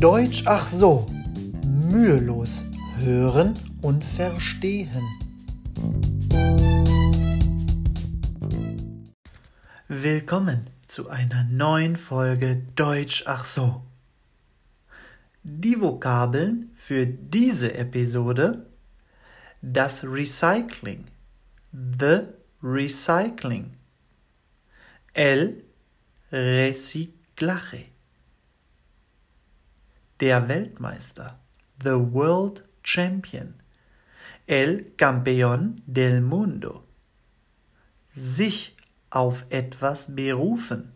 Deutsch ach so, mühelos hören und verstehen. Willkommen zu einer neuen Folge Deutsch ach so. Die Vokabeln für diese Episode das Recycling, the Recycling, el Reciclaje, der Weltmeister, the World Champion, el Campeón del Mundo, sich auf etwas berufen,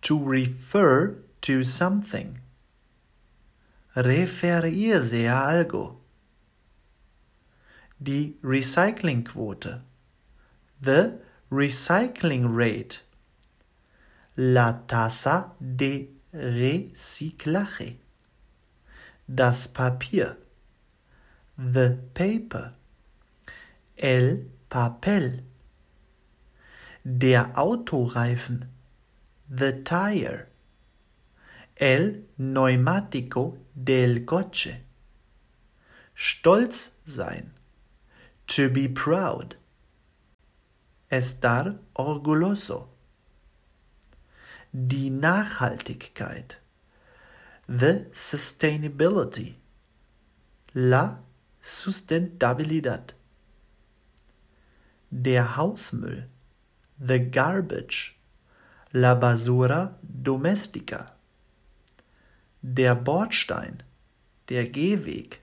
to refer to something, referirse a algo, die Recyclingquote, the recycling rate, la tasa de reciclaje, das Papier, the paper, el papel, der Autoreifen, the tire, el neumático del coche, stolz sein, to be proud, estar orgulloso, die Nachhaltigkeit, the sustainability, la sustentabilidad, der Hausmüll, the garbage, la basura domestica, der Bordstein, der Gehweg,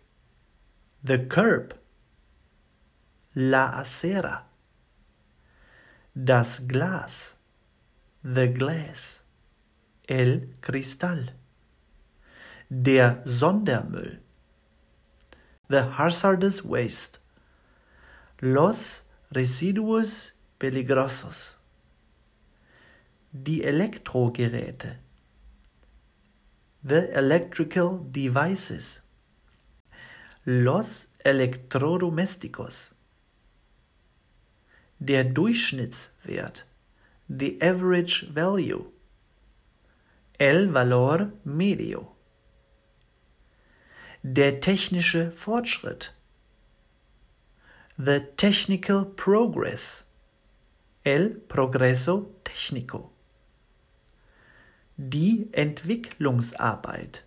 the curb, la acera, das Glas, the glass, el cristal, der Sondermüll, the hazardous waste, los residuos peligrosos, die Elektrogeräte, the electrical devices, los electrodomésticos, der Durchschnittswert, the average value, el valor medio, der technische Fortschritt, the technical progress, el progreso técnico, die Entwicklungsarbeit,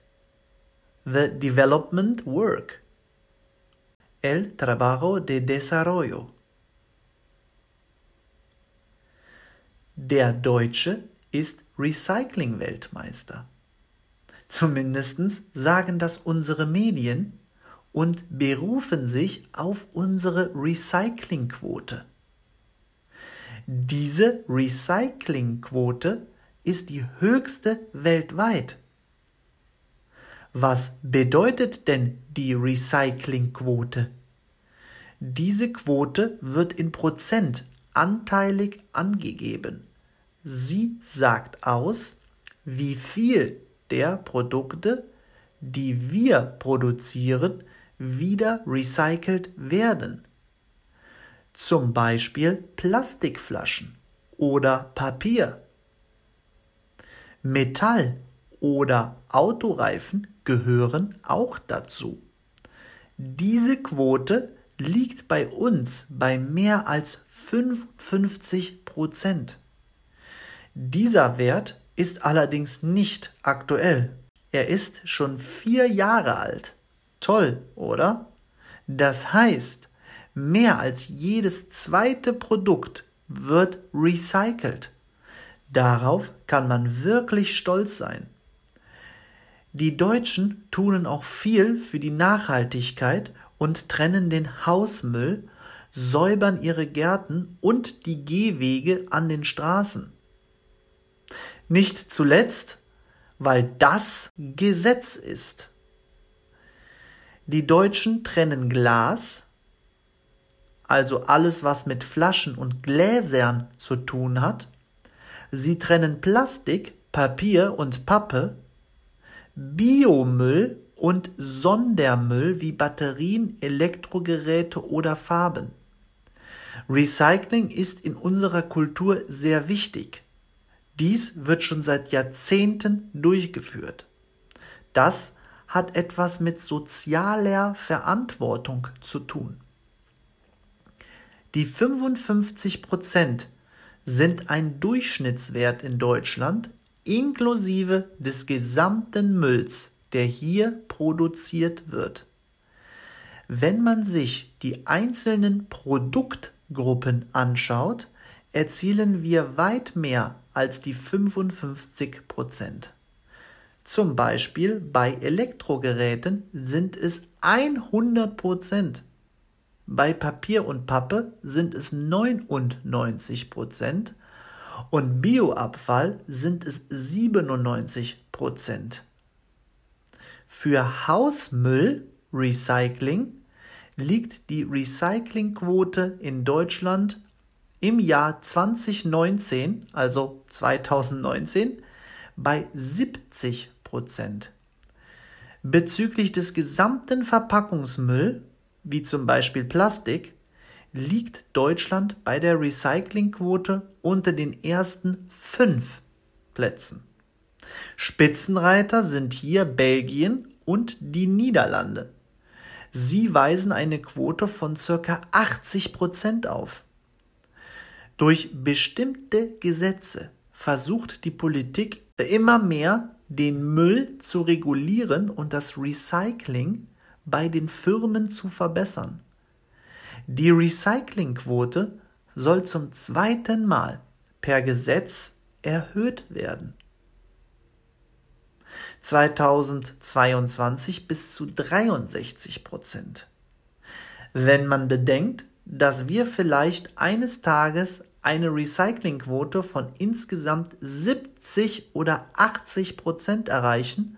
the development work, el trabajo de desarrollo. Der Deutsche ist Recycling-Weltmeister. Zumindest sagen das unsere Medien und berufen sich auf unsere Recyclingquote. Diese Recyclingquote ist die höchste weltweit. Was bedeutet denn die Recyclingquote? Diese Quote wird in Prozent anteilig angegeben. Sie sagt aus, wie viel der Produkte, die wir produzieren, wieder recycelt werden. Zum Beispiel Plastikflaschen oder Papier. Metall oder Autoreifen gehören auch dazu. Diese Quote liegt bei uns bei mehr als 55 Prozent. Dieser Wert ist allerdings nicht aktuell. Er ist schon vier Jahre alt. Toll, oder? Das heißt, mehr als jedes zweite Produkt wird recycelt. Darauf kann man wirklich stolz sein. Die Deutschen tun auch viel für die Nachhaltigkeit und trennen den Hausmüll, säubern ihre Gärten und die Gehwege an den Straßen. Nicht zuletzt, weil das Gesetz ist. Die Deutschen trennen Glas, also alles, was mit Flaschen und Gläsern zu tun hat. Sie trennen Plastik, Papier und Pappe, Biomüll und Sondermüll wie Batterien, Elektrogeräte oder Farben. Recycling ist in unserer Kultur sehr wichtig. Dies wird schon seit Jahrzehnten durchgeführt. Das hat etwas mit sozialer Verantwortung zu tun. Die 55 Prozent sind ein Durchschnittswert in Deutschland inklusive des gesamten Mülls, der hier produziert wird. Wenn man sich die einzelnen Produktgruppen anschaut, erzielen wir weit mehr als die 55 Prozent. Zum Beispiel bei Elektrogeräten sind es 100 Prozent. Bei Papier und Pappe sind es 99 Prozent und Bioabfall sind es 97 Prozent. Für Hausmüll Recycling liegt die Recyclingquote in Deutschland im Jahr 2019, also 2019, bei 70 Prozent. Bezüglich des gesamten Verpackungsmüll, wie zum Beispiel Plastik, liegt Deutschland bei der Recyclingquote unter den ersten fünf Plätzen. Spitzenreiter sind hier Belgien und die Niederlande. Sie weisen eine Quote von ca. 80 Prozent auf. Durch bestimmte Gesetze versucht die Politik immer mehr den Müll zu regulieren und das Recycling bei den Firmen zu verbessern. Die Recyclingquote soll zum zweiten Mal per Gesetz erhöht werden. 2022 bis zu 63 Prozent. Wenn man bedenkt, dass wir vielleicht eines Tages eine Recyclingquote von insgesamt 70 oder 80 Prozent erreichen,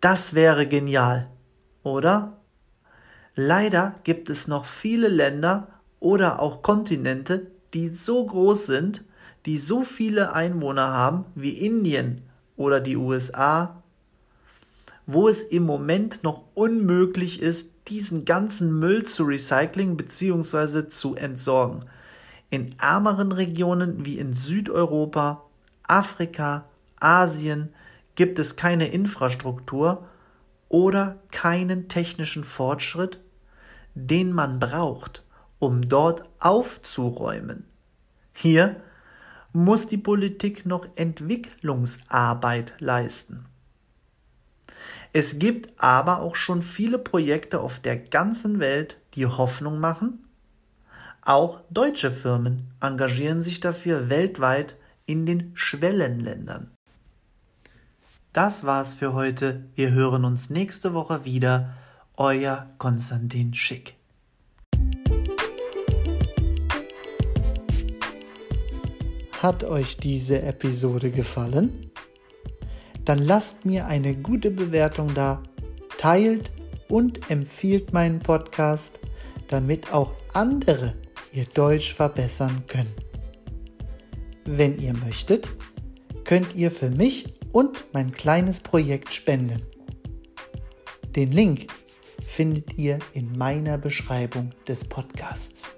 das wäre genial, oder? Leider gibt es noch viele Länder oder auch Kontinente, die so groß sind, die so viele Einwohner haben wie Indien oder die USA, wo es im Moment noch unmöglich ist, diesen ganzen Müll zu recyceln bzw. zu entsorgen. In ärmeren Regionen wie in Südeuropa, Afrika, Asien gibt es keine Infrastruktur oder keinen technischen Fortschritt, den man braucht, um dort aufzuräumen. Hier muss die Politik noch Entwicklungsarbeit leisten. Es gibt aber auch schon viele Projekte auf der ganzen Welt, die Hoffnung machen. Auch deutsche Firmen engagieren sich dafür weltweit in den Schwellenländern. Das war's für heute. Wir hören uns nächste Woche wieder. Euer Konstantin Schick. Hat euch diese Episode gefallen? Dann lasst mir eine gute Bewertung da, teilt und empfiehlt meinen Podcast, damit auch andere ihr Deutsch verbessern können. Wenn ihr möchtet, könnt ihr für mich und mein kleines Projekt spenden. Den Link findet ihr in meiner Beschreibung des Podcasts.